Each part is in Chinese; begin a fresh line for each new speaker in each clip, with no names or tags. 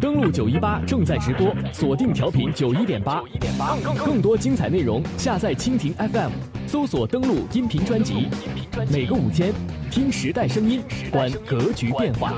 登录九一八正在直播，锁定调频九一点八，更多精彩内容下载蜻蜓 FM，搜索登录音频专辑。每个午间，听时代声音，观格局变化。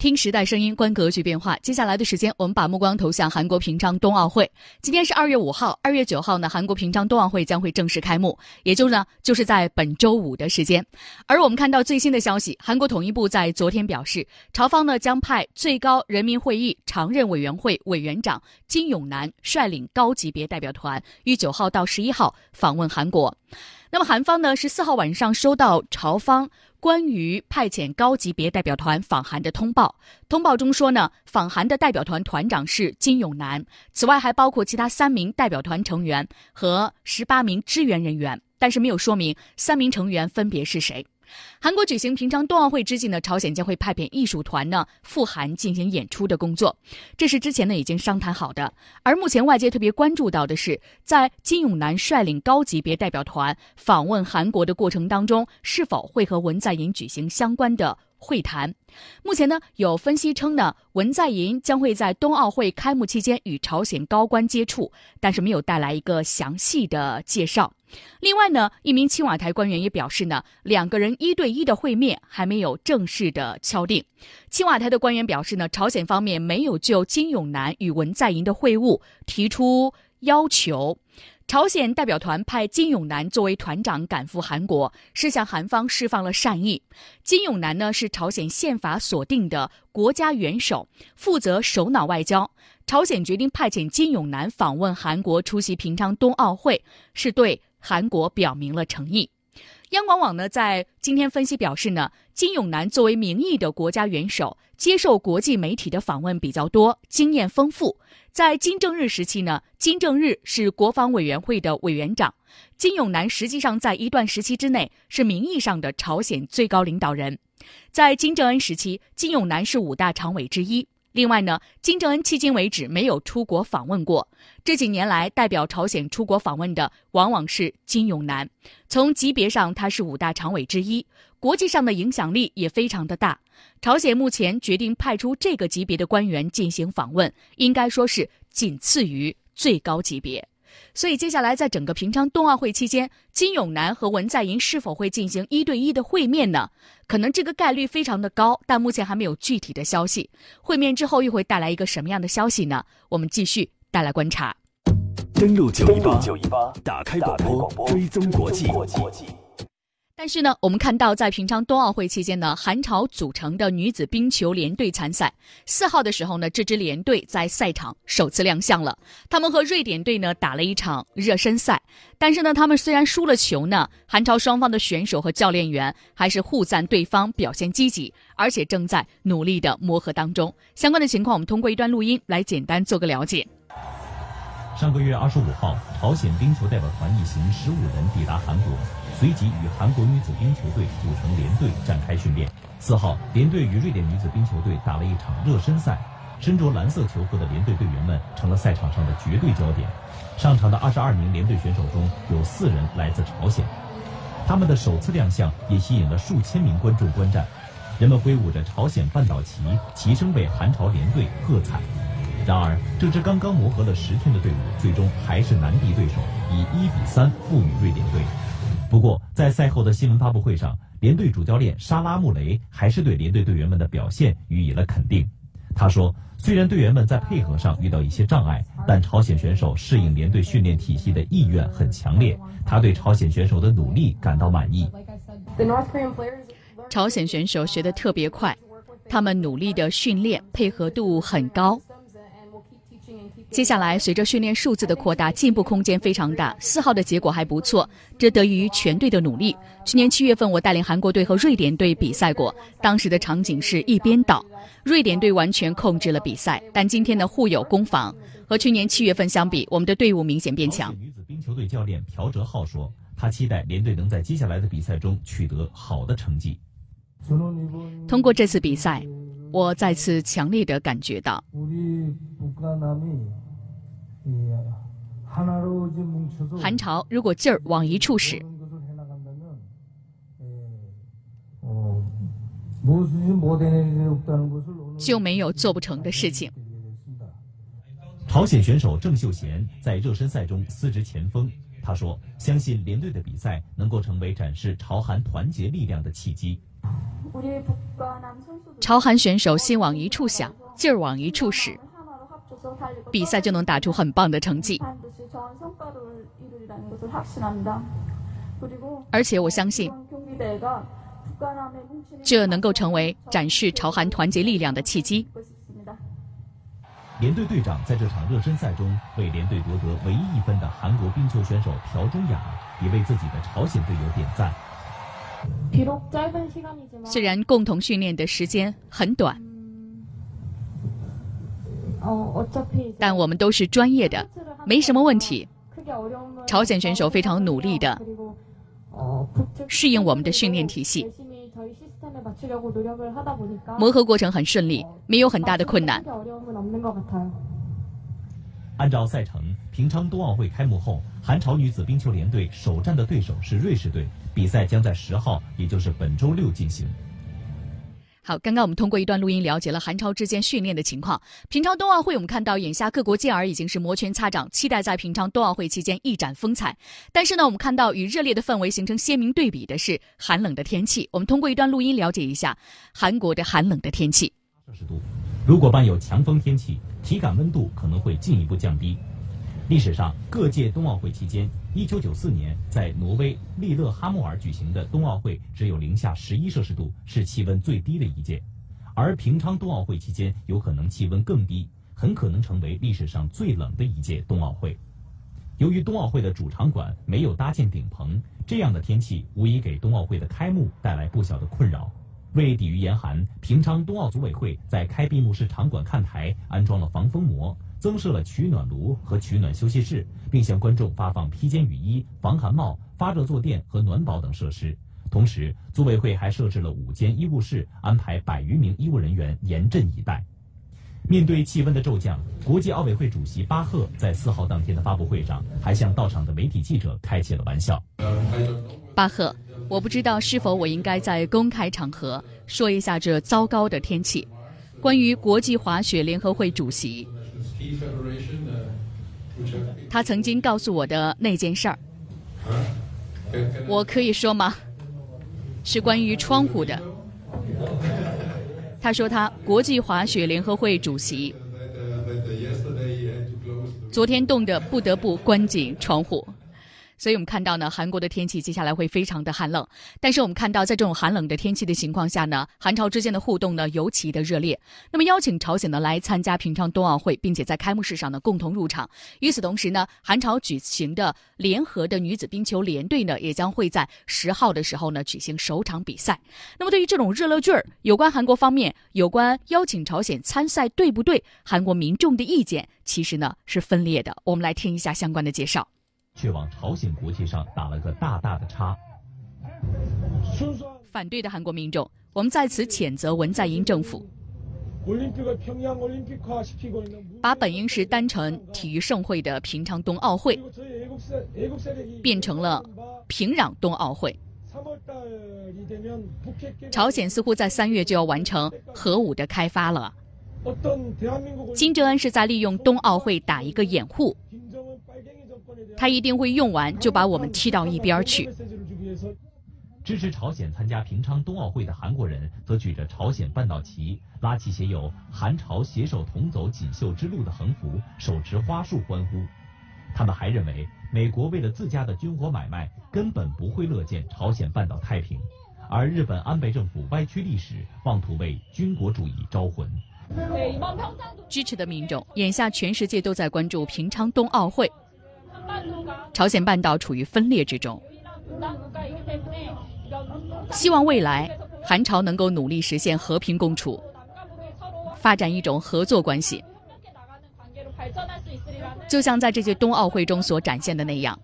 听时代声音，观格局变化。接下来的时间，我们把目光投向韩国平昌冬奥会。今天是二月五号，二月九号呢，韩国平昌冬奥会将会正式开幕，也就呢，就是在本周五的时间。而我们看到最新的消息，韩国统一部在昨天表示，朝方呢将派最高人民会议常任委员会委员长金永南率领高级别代表团，于九号到十一号访问韩国。那么韩方呢，十四号晚上收到朝方。关于派遣高级别代表团访韩的通报，通报中说呢，访韩的代表团团长是金永南，此外还包括其他三名代表团成员和十八名支援人员，但是没有说明三名成员分别是谁。韩国举行平昌冬奥会之际呢，朝鲜将会派遣艺术团呢赴韩进行演出的工作，这是之前呢已经商谈好的。而目前外界特别关注到的是，在金永南率领高级别代表团访问韩国的过程当中，是否会和文在寅举行相关的。会谈，目前呢有分析称呢，文在寅将会在冬奥会开幕期间与朝鲜高官接触，但是没有带来一个详细的介绍。另外呢，一名青瓦台官员也表示呢，两个人一对一的会面还没有正式的敲定。青瓦台的官员表示呢，朝鲜方面没有就金永南与文在寅的会晤提出要求。朝鲜代表团派金永南作为团长赶赴韩国，是向韩方释放了善意。金永南呢是朝鲜宪法锁定的国家元首，负责首脑外交。朝鲜决定派遣金永南访问韩国出席平昌冬奥会，是对韩国表明了诚意。央广网呢在今天分析表示呢，金永南作为名义的国家元首，接受国际媒体的访问比较多，经验丰富。在金正日时期呢，金正日是国防委员会的委员长，金永南实际上在一段时期之内是名义上的朝鲜最高领导人。在金正恩时期，金永南是五大常委之一。另外呢，金正恩迄今为止没有出国访问过。这几年来，代表朝鲜出国访问的往往是金永南。从级别上，他是五大常委之一，国际上的影响力也非常的大。朝鲜目前决定派出这个级别的官员进行访问，应该说是仅次于最高级别。所以，接下来在整个平昌冬奥会期间，金永南和文在寅是否会进行一对一的会面呢？可能这个概率非常的高，但目前还没有具体的消息。会面之后又会带来一个什么样的消息呢？我们继续带来观察。
登录九一八，打开广播，追踪国际。
但是呢，我们看到在平昌冬奥会期间呢，韩朝组成的女子冰球联队参赛。四号的时候呢，这支联队在赛场首次亮相了。他们和瑞典队呢打了一场热身赛。但是呢，他们虽然输了球呢，韩朝双方的选手和教练员还是互赞对方表现积极，而且正在努力的磨合当中。相关的情况，我们通过一段录音来简单做个了解。
上个月二十五号，朝鲜冰球代表团一行十五人抵达韩国。随即与韩国女子冰球队组成联队展开训练。四号，联队与瑞典女子冰球队打了一场热身赛。身着蓝色球服的联队队员们成了赛场上的绝对焦点。上场的二十二名联队选手中有四人来自朝鲜，他们的首次亮相也吸引了数千名观众观战。人们挥舞着朝鲜半岛旗，齐声为韩朝联队喝彩。然而，这支刚刚磨合了十天的队伍，最终还是难敌对手，以一比三负于瑞典队。不过，在赛后的新闻发布会上，联队主教练沙拉穆雷还是对联队队员们的表现予以了肯定。他说：“虽然队员们在配合上遇到一些障碍，但朝鲜选手适应联队训练体系的意愿很强烈。他对朝鲜选手的努力感到满意。
朝鲜选手学得特别快，他们努力的训练配合度很高。”接下来，随着训练数字的扩大，进步空间非常大。四号的结果还不错，这得益于全队的努力。去年七月份，我带领韩国队和瑞典队比赛过，当时的场景是一边倒，瑞典队完全控制了比赛。但今天的互有攻防，和去年七月份相比，我们的队伍明显变强。
女子冰球队教练朴哲浩说：“他期待联队能在接下来的比赛中取得好的成绩。”
通过这次比赛。我再次强烈的感觉到，韩朝如果劲儿往一处使，就没有做不成的事情。
朝鲜选手郑秀贤在热身赛中司职前锋，他说：“相信连队的比赛能够成为展示朝韩团结力量的契机。”
朝韩选手心往一处想，劲儿往一处使，比赛就能打出很棒的成绩。而且我相信，这能够成为展示朝韩团结力量的契机。
连队队长在这场热身赛中为连队夺得唯一一分的韩国冰球选手朴忠雅，也为自己的朝鲜队友点赞。
虽然共同训练的时间很短，但我们都是专业的，没什么问题。朝鲜选手非常努力的适应我们的训练体系。磨合过程很顺利，没有很大的困难。
按照赛程，平昌冬奥会开幕后，韩朝女子冰球联队首战的对手是瑞士队，比赛将在十号，也就是本周六进行。
好，刚刚我们通过一段录音了解了韩超之间训练的情况。平昌冬奥会，我们看到眼下各国健儿已经是摩拳擦掌，期待在平昌冬奥会期间一展风采。但是呢，我们看到与热烈的氛围形成鲜明对比的是寒冷的天气。我们通过一段录音了解一下韩国的寒冷的天气。
摄氏度，如果伴有强风天气，体感温度可能会进一步降低。历史上各届冬奥会期间，1994年在挪威利勒哈默尔举行的冬奥会只有零下十一摄氏度，是气温最低的一届。而平昌冬奥会期间有可能气温更低，很可能成为历史上最冷的一届冬奥会。由于冬奥会的主场馆没有搭建顶棚，这样的天气无疑给冬奥会的开幕带来不小的困扰。为抵御严寒，平昌冬奥组委会在开闭幕式场馆看台安装了防风膜。增设了取暖炉和取暖休息室，并向观众发放披肩雨衣、防寒帽、发热坐垫和暖宝等设施。同时，组委会还设置了五间医务室，安排百余名医务人员严阵以待。面对气温的骤降，国际奥委会主席巴赫在四号当天的发布会上，还向到场的媒体记者开起了玩笑。
巴赫，我不知道是否我应该在公开场合说一下这糟糕的天气。关于国际滑雪联合会主席。他曾经告诉我的那件事儿，我可以说吗？是关于窗户的。他说他国际滑雪联合会主席，昨天冻得不得不关紧窗户。所以我们看到呢，韩国的天气接下来会非常的寒冷。但是我们看到，在这种寒冷的天气的情况下呢，韩朝之间的互动呢尤其的热烈。那么邀请朝鲜呢来参加平昌冬奥会，并且在开幕式上呢共同入场。与此同时呢，韩朝举行的联合的女子冰球联队呢也将会在十号的时候呢举行首场比赛。那么对于这种热热劲儿，有关韩国方面有关邀请朝鲜参赛对不对，韩国民众的意见其实呢是分裂的。我们来听一下相关的介绍。
却往朝鲜国旗上打了个大大的叉。
反对的韩国民众，我们在此谴责文在寅政府，把本应是单纯体育盛会的平昌冬奥会，变成了平壤冬奥会。朝鲜似乎在三月就要完成核武的开发了。金正恩是在利用冬奥会打一个掩护。他一定会用完就把我们踢到一边去。
支持朝鲜参加平昌冬奥会的韩国人则举着朝鲜半岛旗，拉起写有“韩朝携手同走锦绣之路”的横幅，手持花束欢呼。他们还认为，美国为了自家的军火买卖，根本不会乐见朝鲜半岛太平。而日本安倍政府歪曲历史，妄图为军国主义招魂。
支持的民众，眼下全世界都在关注平昌冬奥会。朝鲜半岛处于分裂之中，希望未来韩朝能够努力实现和平共处，发展一种合作关系，就像在这届冬奥会中所展现的那样。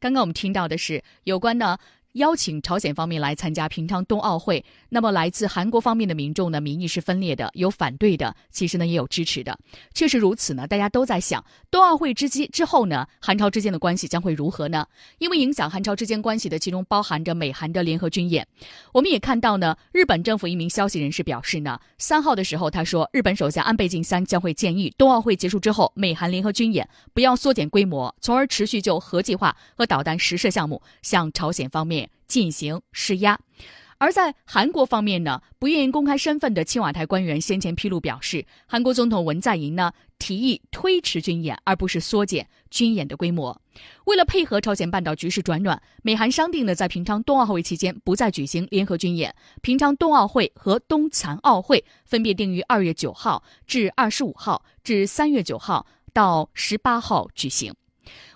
刚刚我们听到的是有关呢邀请朝鲜方面来参加平昌冬奥会，那么来自韩国方面的民众呢，民意是分裂的，有反对的，其实呢也有支持的。确实如此呢，大家都在想，冬奥会之机之后呢，韩朝之间的关系将会如何呢？因为影响韩朝之间关系的，其中包含着美韩的联合军演。我们也看到呢，日本政府一名消息人士表示呢，三号的时候他说，日本首相安倍晋三将会建议冬奥会结束之后，美韩联合军演不要缩减规模，从而持续就核计划和导弹实射项目向朝鲜方面。进行施压，而在韩国方面呢，不愿意公开身份的青瓦台官员先前披露表示，韩国总统文在寅呢提议推迟军演，而不是缩减军演的规模。为了配合朝鲜半岛局势转暖，美韩商定呢在平昌冬奥会期间不再举行联合军演，平昌冬奥会和冬残奥会分别定于二月九号至二十五号至三月九号到十八号举行。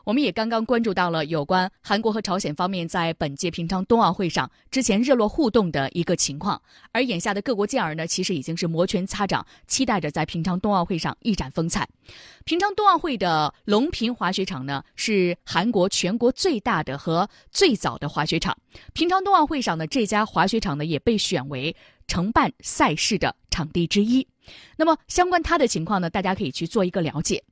我们也刚刚关注到了有关韩国和朝鲜方面在本届平昌冬奥会上之前热络互动的一个情况，而眼下的各国健儿呢，其实已经是摩拳擦掌，期待着在平昌冬奥会上一展风采。平昌冬奥会的龙平滑雪场呢，是韩国全国最大的和最早的滑雪场。平昌冬奥会上呢，这家滑雪场呢也被选为承办赛事的场地之一。那么相关它的情况呢，大家可以去做一个了解。